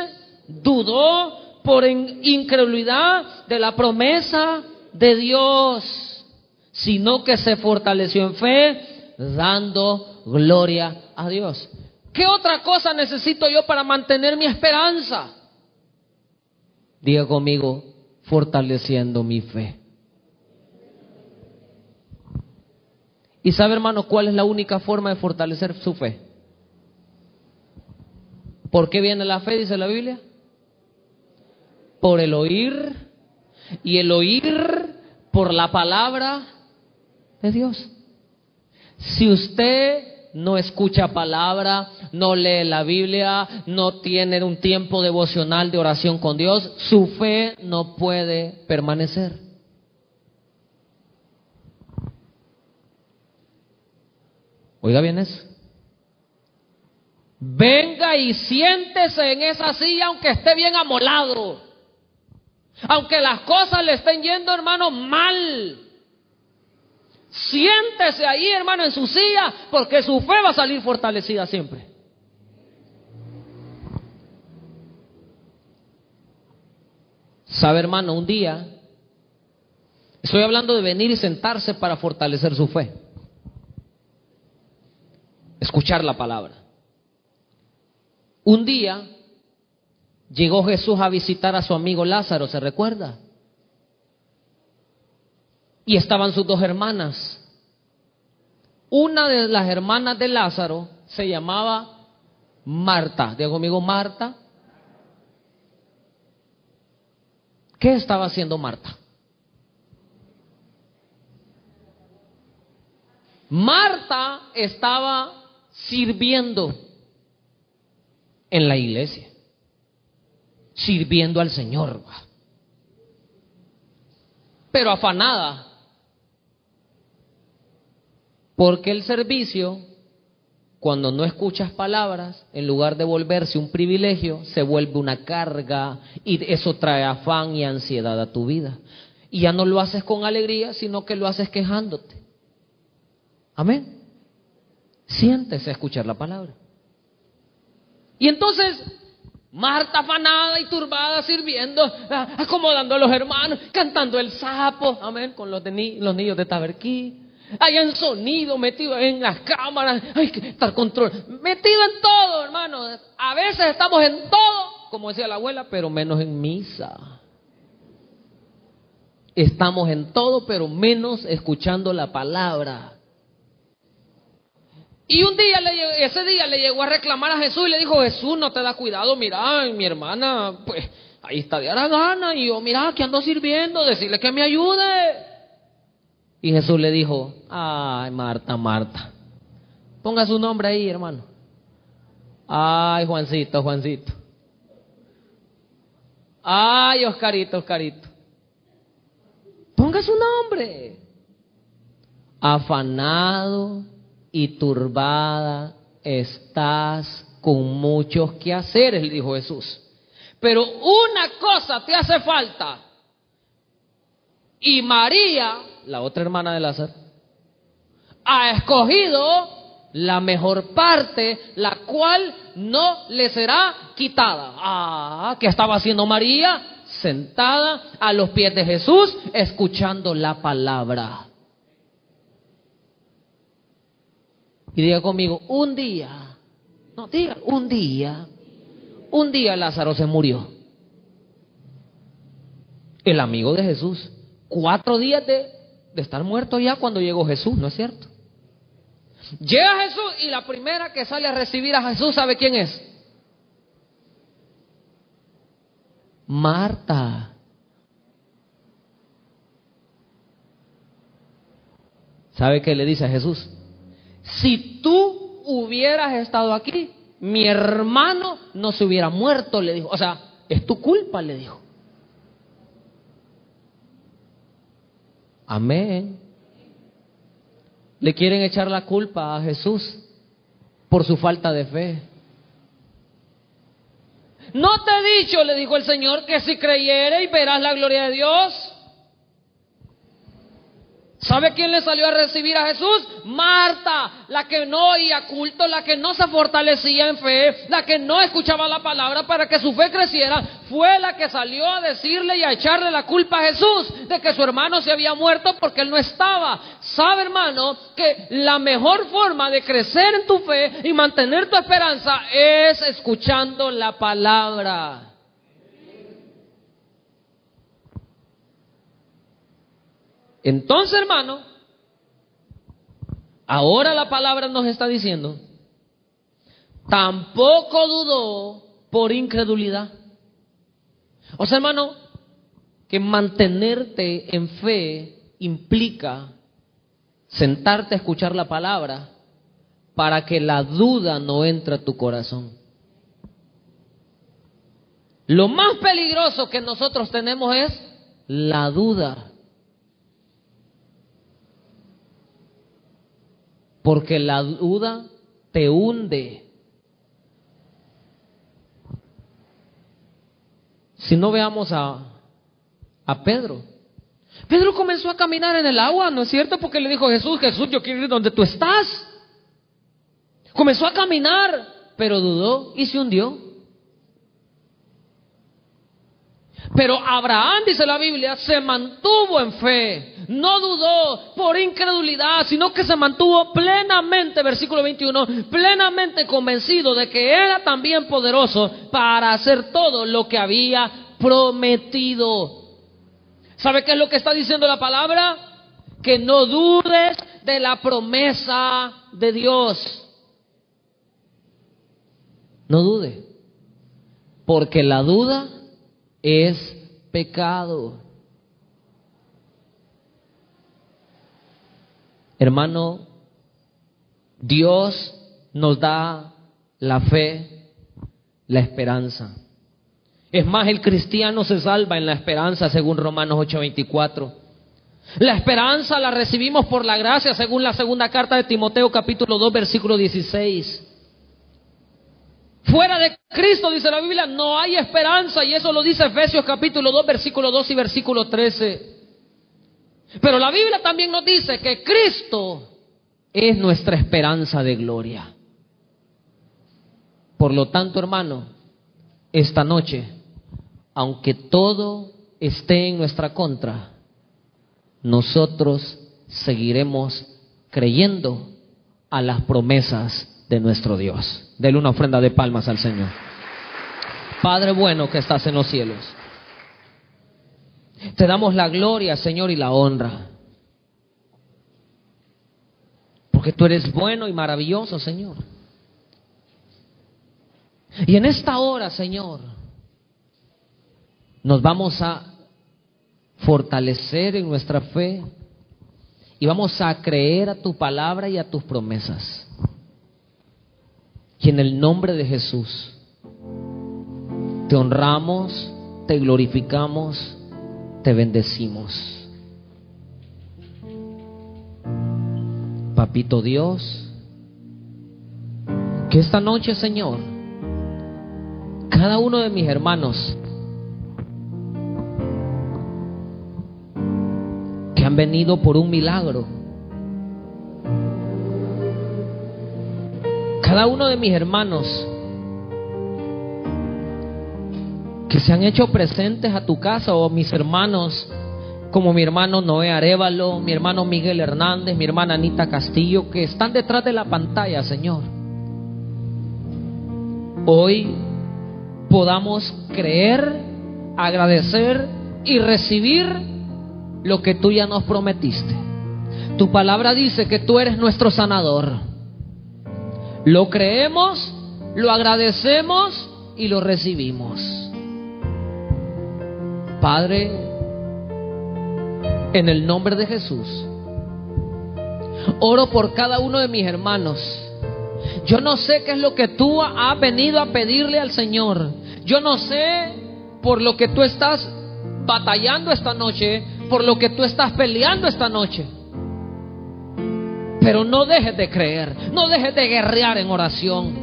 dudó por incredulidad de la promesa de Dios, sino que se fortaleció en fe, dando gloria a Dios. ¿Qué otra cosa necesito yo para mantener mi esperanza? Diga conmigo, fortaleciendo mi fe. ¿Y sabe, hermano, cuál es la única forma de fortalecer su fe? ¿Por qué viene la fe, dice la Biblia? Por el oír y el oír por la palabra de Dios. Si usted no escucha palabra, no lee la Biblia, no tiene un tiempo devocional de oración con Dios, su fe no puede permanecer. Oiga bien eso. Venga y siéntese en esa silla aunque esté bien amolado. Aunque las cosas le estén yendo, hermano, mal. Siéntese ahí, hermano, en su silla, porque su fe va a salir fortalecida siempre. Sabe, hermano, un día, estoy hablando de venir y sentarse para fortalecer su fe. Escuchar la palabra. Un día llegó Jesús a visitar a su amigo Lázaro, ¿se recuerda? y estaban sus dos hermanas. Una de las hermanas de Lázaro se llamaba Marta. Digo conmigo, Marta. ¿Qué estaba haciendo Marta? Marta estaba sirviendo en la iglesia, sirviendo al Señor, pero afanada, porque el servicio, cuando no escuchas palabras, en lugar de volverse un privilegio, se vuelve una carga y eso trae afán y ansiedad a tu vida. Y ya no lo haces con alegría, sino que lo haces quejándote. Amén. Siéntese a escuchar la palabra. Y entonces, Marta afanada y turbada sirviendo, ah, acomodando a los hermanos, cantando el sapo, amén, con los, los niños de Taberquí hay en sonido, metido en las cámaras, hay que estar control, metido en todo, hermano. A veces estamos en todo, como decía la abuela, pero menos en misa. Estamos en todo, pero menos escuchando la palabra. Y un día, le, ese día le llegó a reclamar a Jesús y le dijo, Jesús, no te da cuidado, mira, mi hermana, pues ahí está de gana y yo, mira, que ando sirviendo, decirle que me ayude. Y Jesús le dijo, ay Marta, Marta, ponga su nombre ahí, hermano. Ay Juancito, Juancito. Ay Oscarito, Oscarito. Ponga su nombre. Afanado y turbada estás con muchos quehaceres, le dijo Jesús. Pero una cosa te hace falta. Y María la otra hermana de Lázaro, ha escogido la mejor parte, la cual no le será quitada. Ah, ¿qué estaba haciendo María? Sentada a los pies de Jesús, escuchando la palabra. Y diga conmigo, un día, no diga, un día, un día Lázaro se murió. El amigo de Jesús. Cuatro días de de estar muerto ya cuando llegó Jesús, ¿no es cierto? Llega Jesús y la primera que sale a recibir a Jesús, ¿sabe quién es? Marta. ¿Sabe qué le dice a Jesús? Si tú hubieras estado aquí, mi hermano no se hubiera muerto, le dijo. O sea, es tu culpa, le dijo. Amén. Le quieren echar la culpa a Jesús por su falta de fe. No te he dicho, le dijo el Señor, que si y verás la gloria de Dios. ¿Sabe quién le salió a recibir a Jesús? Marta, la que no oía culto, la que no se fortalecía en fe, la que no escuchaba la palabra para que su fe creciera, fue la que salió a decirle y a echarle la culpa a Jesús de que su hermano se había muerto porque él no estaba. ¿Sabe, hermano, que la mejor forma de crecer en tu fe y mantener tu esperanza es escuchando la palabra? Entonces, hermano, ahora la palabra nos está diciendo, tampoco dudó por incredulidad. O sea, hermano, que mantenerte en fe implica sentarte a escuchar la palabra para que la duda no entre a tu corazón. Lo más peligroso que nosotros tenemos es la duda. Porque la duda te hunde. Si no veamos a, a Pedro. Pedro comenzó a caminar en el agua, ¿no es cierto? Porque le dijo Jesús, Jesús, yo quiero ir donde tú estás. Comenzó a caminar, pero dudó y se hundió. Pero Abraham, dice la Biblia, se mantuvo en fe, no dudó por incredulidad, sino que se mantuvo plenamente, versículo 21, plenamente convencido de que era también poderoso para hacer todo lo que había prometido. ¿Sabe qué es lo que está diciendo la palabra? Que no dudes de la promesa de Dios. No dude, porque la duda es pecado. Hermano, Dios nos da la fe, la esperanza. Es más, el cristiano se salva en la esperanza según Romanos 8:24. La esperanza la recibimos por la gracia según la segunda carta de Timoteo capítulo 2 versículo 16. Fuera de Cristo, dice la Biblia, no hay esperanza y eso lo dice Efesios capítulo 2, versículo 2 y versículo 13. Pero la Biblia también nos dice que Cristo es nuestra esperanza de gloria. Por lo tanto, hermano, esta noche, aunque todo esté en nuestra contra, nosotros seguiremos creyendo a las promesas de nuestro Dios. Dele una ofrenda de palmas al Señor. Padre bueno que estás en los cielos. Te damos la gloria, Señor, y la honra. Porque tú eres bueno y maravilloso, Señor. Y en esta hora, Señor, nos vamos a fortalecer en nuestra fe y vamos a creer a tu palabra y a tus promesas. Y en el nombre de Jesús te honramos, te glorificamos, te bendecimos. Papito Dios, que esta noche, Señor, cada uno de mis hermanos que han venido por un milagro, cada uno de mis hermanos que se han hecho presentes a tu casa o mis hermanos como mi hermano Noé Arevalo, mi hermano Miguel Hernández, mi hermana Anita Castillo, que están detrás de la pantalla, Señor. Hoy podamos creer, agradecer y recibir lo que tú ya nos prometiste. Tu palabra dice que tú eres nuestro sanador. Lo creemos, lo agradecemos y lo recibimos. Padre, en el nombre de Jesús, oro por cada uno de mis hermanos. Yo no sé qué es lo que tú has venido a pedirle al Señor. Yo no sé por lo que tú estás batallando esta noche, por lo que tú estás peleando esta noche. Pero no dejes de creer, no dejes de guerrear en oración.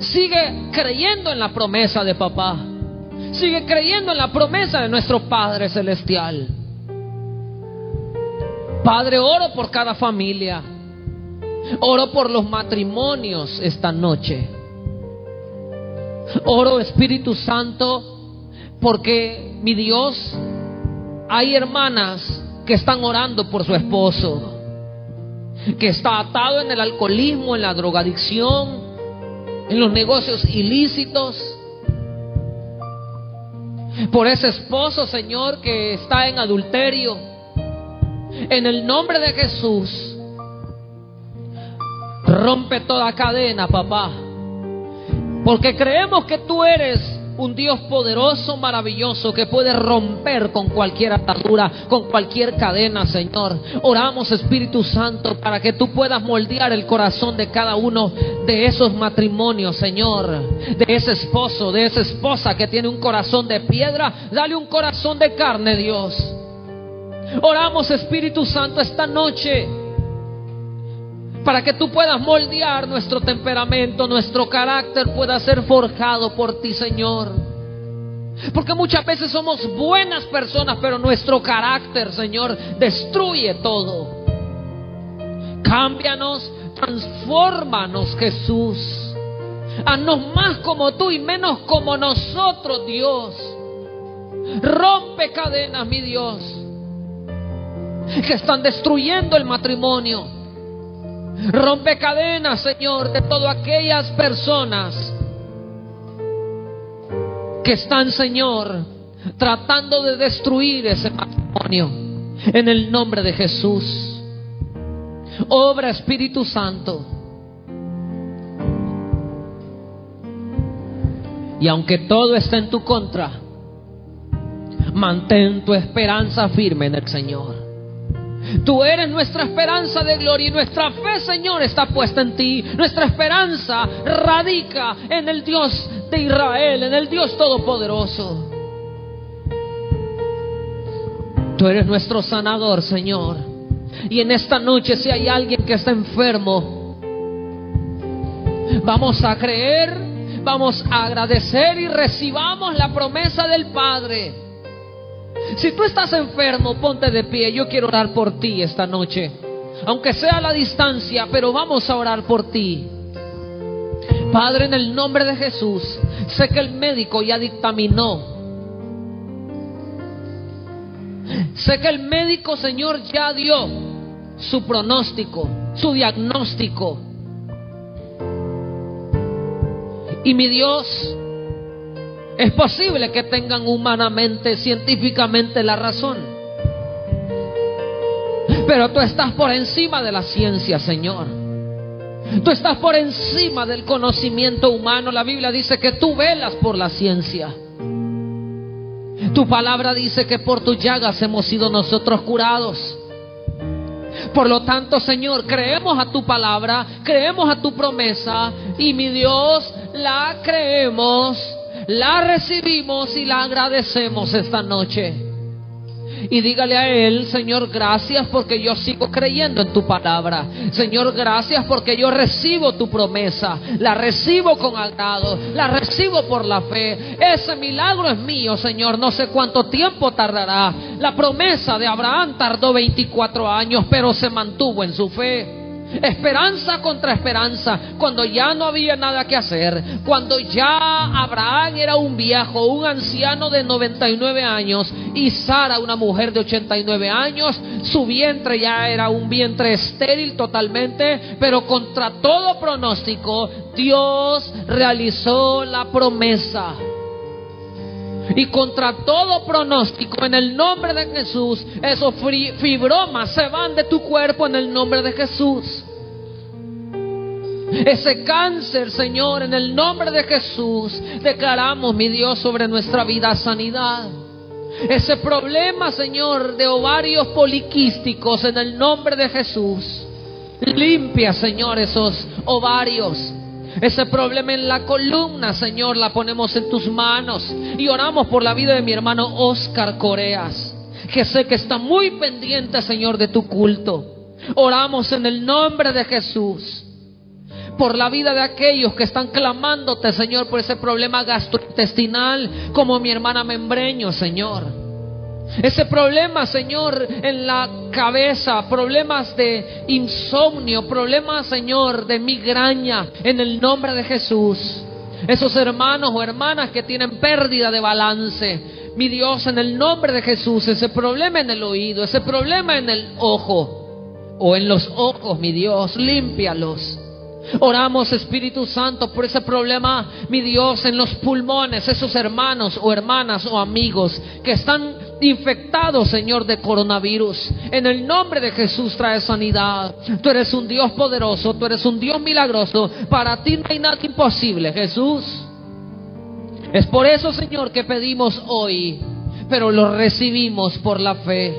Sigue creyendo en la promesa de papá. Sigue creyendo en la promesa de nuestro Padre Celestial. Padre, oro por cada familia. Oro por los matrimonios esta noche. Oro Espíritu Santo porque mi Dios, hay hermanas que están orando por su esposo, que está atado en el alcoholismo, en la drogadicción, en los negocios ilícitos. Por ese esposo, Señor, que está en adulterio. En el nombre de Jesús, rompe toda cadena, papá. Porque creemos que tú eres un Dios poderoso, maravilloso, que puede romper con cualquier atadura, con cualquier cadena, Señor. Oramos, Espíritu Santo, para que tú puedas moldear el corazón de cada uno de esos matrimonios, Señor. De ese esposo, de esa esposa que tiene un corazón de piedra, dale un corazón de carne, Dios. Oramos, Espíritu Santo, esta noche para que tú puedas moldear nuestro temperamento, nuestro carácter pueda ser forjado por ti, Señor. Porque muchas veces somos buenas personas, pero nuestro carácter, Señor, destruye todo. Cámbianos, transfórmanos, Jesús. Haznos más como tú y menos como nosotros, Dios. Rompe cadenas, mi Dios, que están destruyendo el matrimonio Rompe cadenas, Señor, de todas aquellas personas que están, Señor, tratando de destruir ese matrimonio. En el nombre de Jesús. Obra Espíritu Santo. Y aunque todo está en tu contra, mantén tu esperanza firme en el Señor. Tú eres nuestra esperanza de gloria y nuestra fe, Señor, está puesta en ti. Nuestra esperanza radica en el Dios de Israel, en el Dios Todopoderoso. Tú eres nuestro sanador, Señor. Y en esta noche, si hay alguien que está enfermo, vamos a creer, vamos a agradecer y recibamos la promesa del Padre si tú estás enfermo, ponte de pie. Yo quiero orar por ti esta noche. Aunque sea a la distancia, pero vamos a orar por ti. Padre, en el nombre de Jesús, sé que el médico ya dictaminó. Sé que el médico, Señor, ya dio su pronóstico, su diagnóstico. Y mi Dios, es posible que tengan humanamente, científicamente la razón. Pero tú estás por encima de la ciencia, Señor. Tú estás por encima del conocimiento humano. La Biblia dice que tú velas por la ciencia. Tu palabra dice que por tus llagas hemos sido nosotros curados. Por lo tanto, Señor, creemos a tu palabra, creemos a tu promesa y mi Dios, la creemos la recibimos y la agradecemos esta noche. Y dígale a Él, Señor, gracias porque yo sigo creyendo en tu palabra. Señor, gracias porque yo recibo tu promesa. La recibo con agrado. La recibo por la fe. Ese milagro es mío, Señor. No sé cuánto tiempo tardará. La promesa de Abraham tardó 24 años, pero se mantuvo en su fe. Esperanza contra esperanza, cuando ya no había nada que hacer, cuando ya Abraham era un viejo, un anciano de 99 años y Sara una mujer de 89 años, su vientre ya era un vientre estéril totalmente, pero contra todo pronóstico Dios realizó la promesa. Y contra todo pronóstico, en el nombre de Jesús, esos fibromas se van de tu cuerpo en el nombre de Jesús. Ese cáncer, Señor, en el nombre de Jesús, declaramos, mi Dios, sobre nuestra vida sanidad. Ese problema, Señor, de ovarios poliquísticos, en el nombre de Jesús. Limpia, Señor, esos ovarios. Ese problema en la columna, Señor, la ponemos en tus manos y oramos por la vida de mi hermano Oscar Coreas, que sé que está muy pendiente, Señor, de tu culto. Oramos en el nombre de Jesús por la vida de aquellos que están clamándote, Señor, por ese problema gastrointestinal, como mi hermana Membreño, Señor. Ese problema, Señor, en la cabeza, problemas de insomnio, problemas, Señor, de migraña, en el nombre de Jesús. Esos hermanos o hermanas que tienen pérdida de balance, mi Dios, en el nombre de Jesús, ese problema en el oído, ese problema en el ojo o en los ojos, mi Dios, límpialos. Oramos, Espíritu Santo, por ese problema, mi Dios, en los pulmones, esos hermanos o hermanas o amigos que están infectados, Señor, de coronavirus. En el nombre de Jesús trae sanidad. Tú eres un Dios poderoso, tú eres un Dios milagroso. Para ti no hay nada imposible, Jesús. Es por eso, Señor, que pedimos hoy, pero lo recibimos por la fe.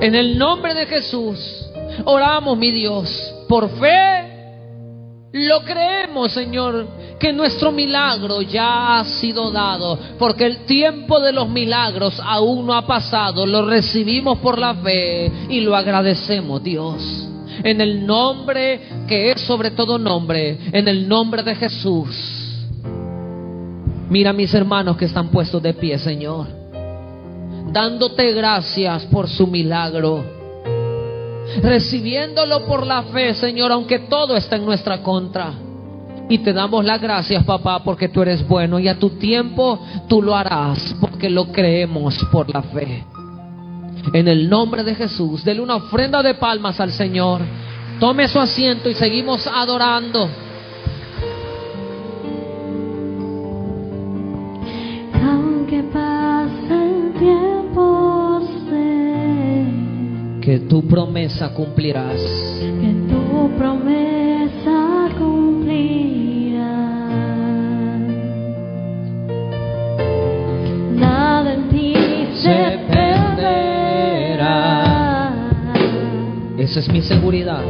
En el nombre de Jesús, oramos, mi Dios, por fe. Lo creemos, Señor, que nuestro milagro ya ha sido dado, porque el tiempo de los milagros aún no ha pasado. Lo recibimos por la fe y lo agradecemos, Dios. En el nombre que es sobre todo nombre, en el nombre de Jesús. Mira a mis hermanos que están puestos de pie, Señor, dándote gracias por su milagro, recibiéndolo por la fe, Señor, aunque todo está en nuestra contra. Y te damos las gracias, papá, porque tú eres bueno y a tu tiempo tú lo harás, porque lo creemos por la fe. En el nombre de Jesús, dele una ofrenda de palmas al Señor. Tome su asiento y seguimos adorando. Que tu promesa cumplirás. Que tu promesa cumplirá. Nada en ti se perderá. Esa es mi seguridad.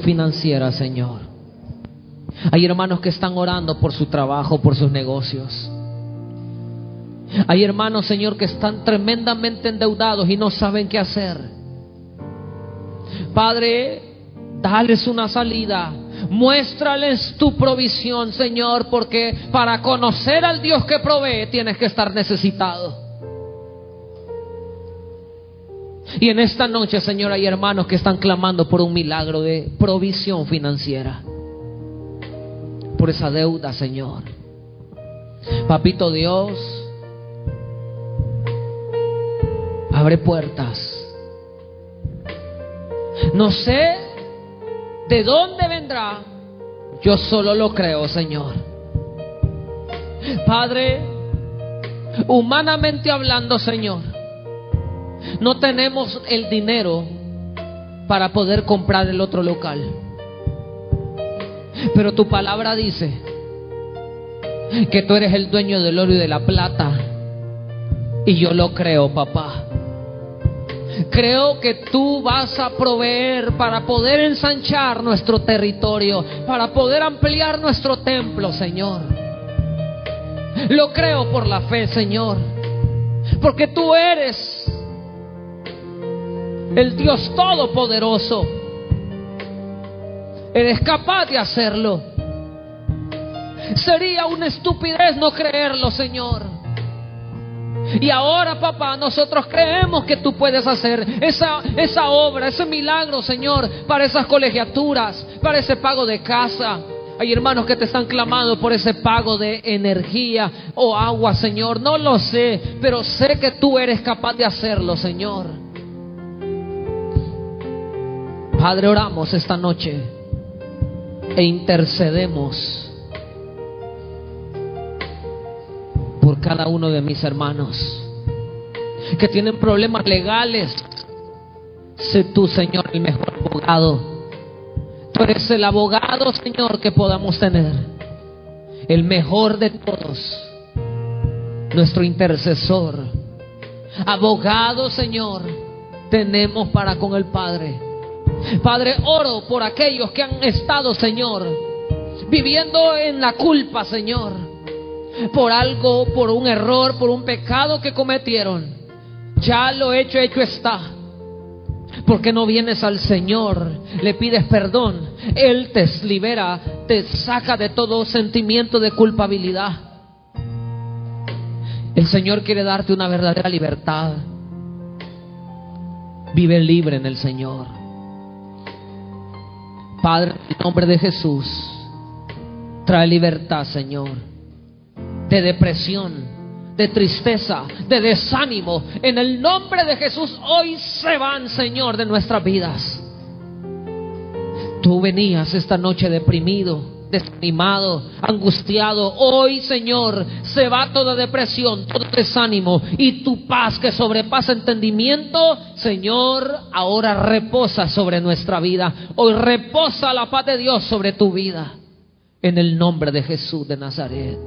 Financiera, Señor. Hay hermanos que están orando por su trabajo, por sus negocios. Hay hermanos, Señor, que están tremendamente endeudados y no saben qué hacer. Padre, dales una salida. Muéstrales tu provisión, Señor, porque para conocer al Dios que provee tienes que estar necesitado. Y en esta noche, Señor, hay hermanos que están clamando por un milagro de provisión financiera. Por esa deuda, Señor. Papito Dios, abre puertas. No sé de dónde vendrá, yo solo lo creo, Señor. Padre, humanamente hablando, Señor, no tenemos el dinero para poder comprar el otro local. Pero tu palabra dice que tú eres el dueño del oro y de la plata. Y yo lo creo, papá. Creo que tú vas a proveer para poder ensanchar nuestro territorio, para poder ampliar nuestro templo, Señor. Lo creo por la fe, Señor. Porque tú eres el Dios Todopoderoso. Eres capaz de hacerlo. Sería una estupidez no creerlo, Señor. Y ahora, papá, nosotros creemos que tú puedes hacer esa, esa obra, ese milagro, Señor, para esas colegiaturas, para ese pago de casa. Hay hermanos que te están clamando por ese pago de energía o agua, Señor. No lo sé, pero sé que tú eres capaz de hacerlo, Señor. Padre, oramos esta noche e intercedemos por cada uno de mis hermanos que tienen problemas legales. Sé tú, Señor, el mejor abogado. Tú eres el abogado, Señor, que podamos tener. El mejor de todos. Nuestro intercesor. Abogado, Señor, tenemos para con el Padre. Padre, oro por aquellos que han estado, Señor, viviendo en la culpa, Señor por algo, por un error, por un pecado que cometieron. Ya lo hecho, hecho está. Porque no vienes al Señor, le pides perdón, Él te libera, te saca de todo sentimiento de culpabilidad. El Señor quiere darte una verdadera libertad. Vive libre en el Señor. Padre, en nombre de Jesús, trae libertad, Señor de depresión, de tristeza, de desánimo. En el nombre de Jesús hoy se van, Señor, de nuestras vidas. Tú venías esta noche deprimido, desanimado, angustiado. Hoy, Señor, se va toda depresión, todo desánimo y tu paz que sobrepasa entendimiento, Señor, ahora reposa sobre nuestra vida. Hoy reposa la paz de Dios sobre tu vida. En el nombre de Jesús de Nazaret.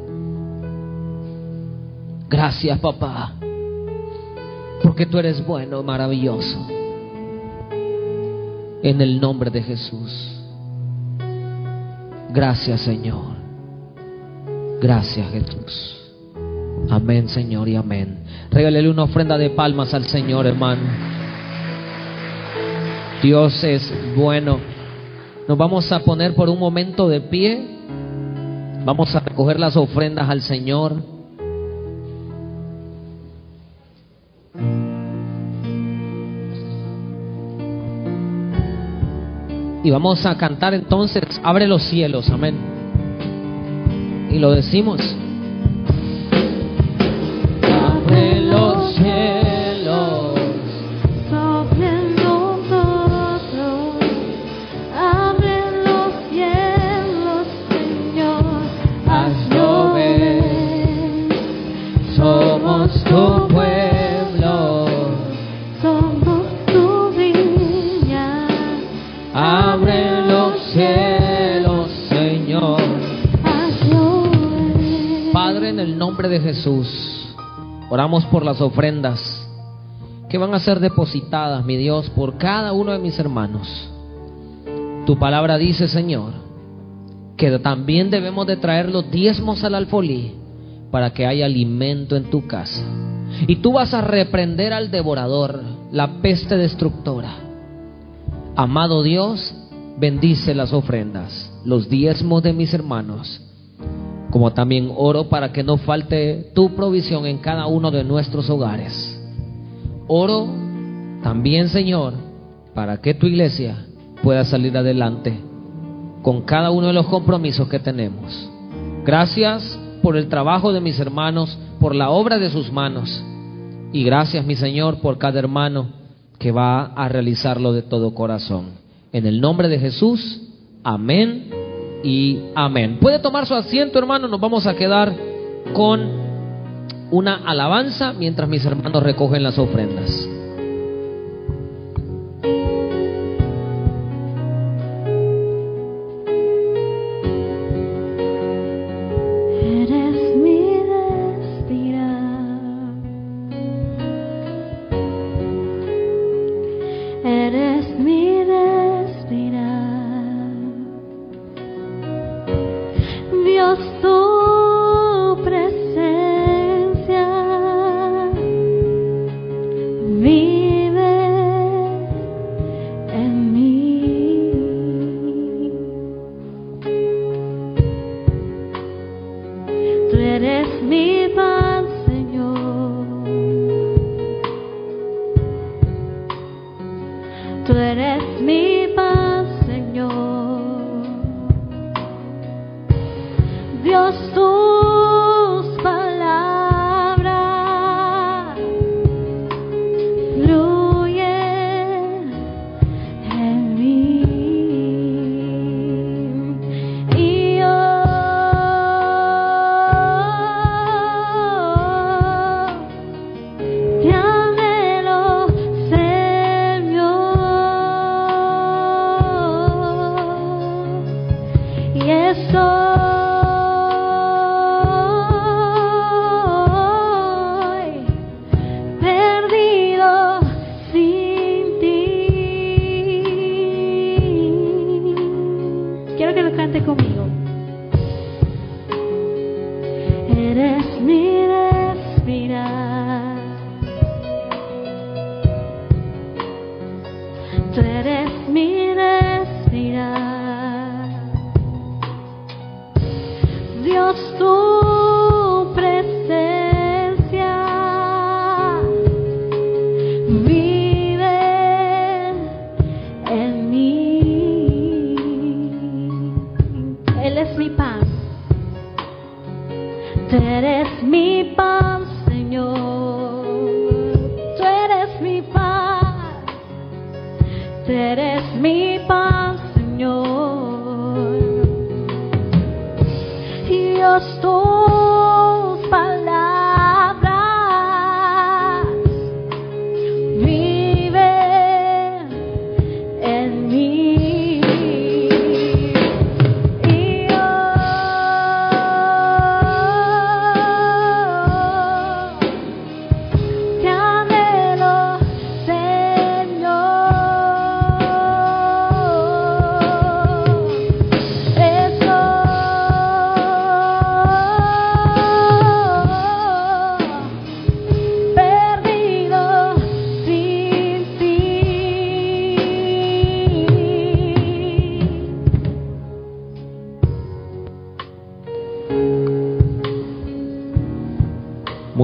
Gracias, papá. Porque tú eres bueno, maravilloso. En el nombre de Jesús. Gracias, Señor. Gracias, Jesús. Amén, Señor, y amén. Regálele una ofrenda de palmas al Señor, hermano. Dios es bueno. Nos vamos a poner por un momento de pie. Vamos a recoger las ofrendas al Señor. Y vamos a cantar entonces, abre los cielos, amén. Y lo decimos. Abre los cielos, sobre Padre, en el nombre de Jesús, oramos por las ofrendas que van a ser depositadas, mi Dios, por cada uno de mis hermanos. Tu palabra dice, Señor, que también debemos de traer los diezmos al alfolí para que haya alimento en tu casa. Y tú vas a reprender al devorador, la peste destructora. Amado Dios, bendice las ofrendas, los diezmos de mis hermanos, como también oro para que no falte tu provisión en cada uno de nuestros hogares. Oro también, Señor, para que tu iglesia pueda salir adelante con cada uno de los compromisos que tenemos. Gracias por el trabajo de mis hermanos, por la obra de sus manos. Y gracias, mi Señor, por cada hermano que va a realizarlo de todo corazón. En el nombre de Jesús, amén y amén. Puede tomar su asiento, hermano. Nos vamos a quedar con una alabanza mientras mis hermanos recogen las ofrendas.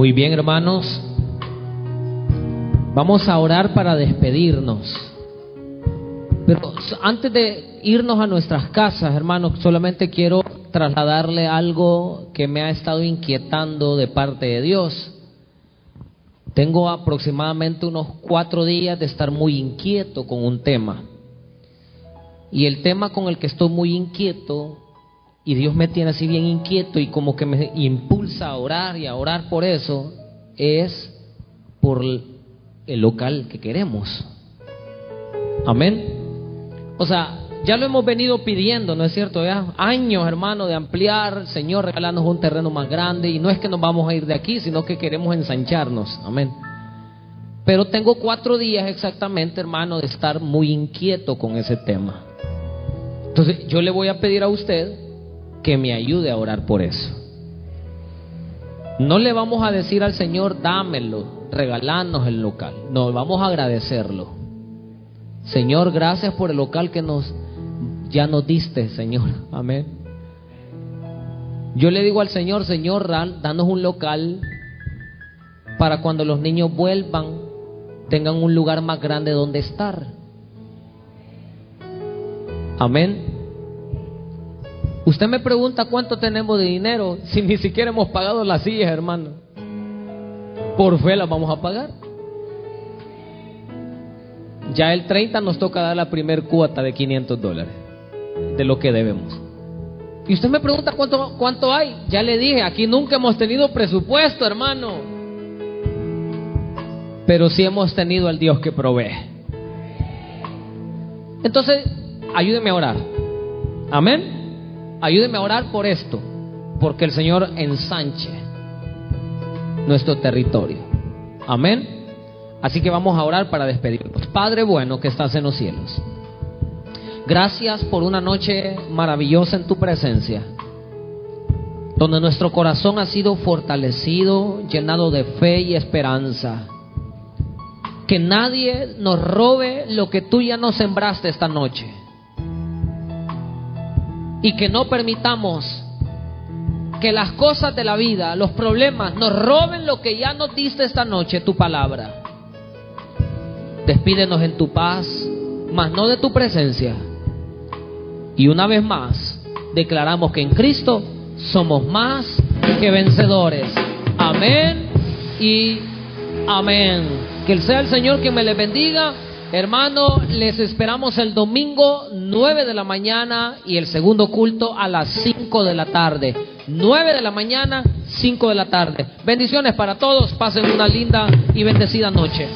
Muy bien, hermanos. Vamos a orar para despedirnos. Pero antes de irnos a nuestras casas, hermanos, solamente quiero trasladarle algo que me ha estado inquietando de parte de Dios. Tengo aproximadamente unos cuatro días de estar muy inquieto con un tema. Y el tema con el que estoy muy inquieto, y Dios me tiene así bien inquieto y como que me impulsa a orar y a orar por eso, es por el local que queremos. Amén. O sea, ya lo hemos venido pidiendo, ¿no es cierto? Ya años, hermano, de ampliar, Señor, regalarnos un terreno más grande. Y no es que nos vamos a ir de aquí, sino que queremos ensancharnos. Amén. Pero tengo cuatro días exactamente, hermano, de estar muy inquieto con ese tema. Entonces, yo le voy a pedir a usted que me ayude a orar por eso. No le vamos a decir al Señor, dámelo, regalarnos el local. No, vamos a agradecerlo. Señor, gracias por el local que nos ya nos diste, Señor. Amén. Yo le digo al Señor, Señor, dan- danos un local para cuando los niños vuelvan tengan un lugar más grande donde estar. Amén. Usted me pregunta cuánto tenemos de dinero si ni siquiera hemos pagado las sillas, hermano. Por fe las vamos a pagar. Ya el 30 nos toca dar la primer cuota de 500 dólares de lo que debemos. Y usted me pregunta cuánto, cuánto hay. Ya le dije, aquí nunca hemos tenido presupuesto, hermano. Pero sí hemos tenido al Dios que provee. Entonces, ayúdeme a orar. Amén. Ayúdeme a orar por esto. Porque el Señor ensanche nuestro territorio. Amén. Así que vamos a orar para despedirnos. Padre bueno que estás en los cielos. Gracias por una noche maravillosa en tu presencia. Donde nuestro corazón ha sido fortalecido, llenado de fe y esperanza. Que nadie nos robe lo que tú ya nos sembraste esta noche. Y que no permitamos que las cosas de la vida, los problemas, nos roben lo que ya nos diste esta noche, tu palabra. Despídenos en tu paz, mas no de tu presencia. Y una vez más, declaramos que en Cristo somos más que vencedores. Amén y amén. Que sea el Señor quien me les bendiga. Hermano, les esperamos el domingo 9 de la mañana y el segundo culto a las 5 de la tarde. 9 de la mañana, 5 de la tarde. Bendiciones para todos. Pasen una linda y bendecida noche.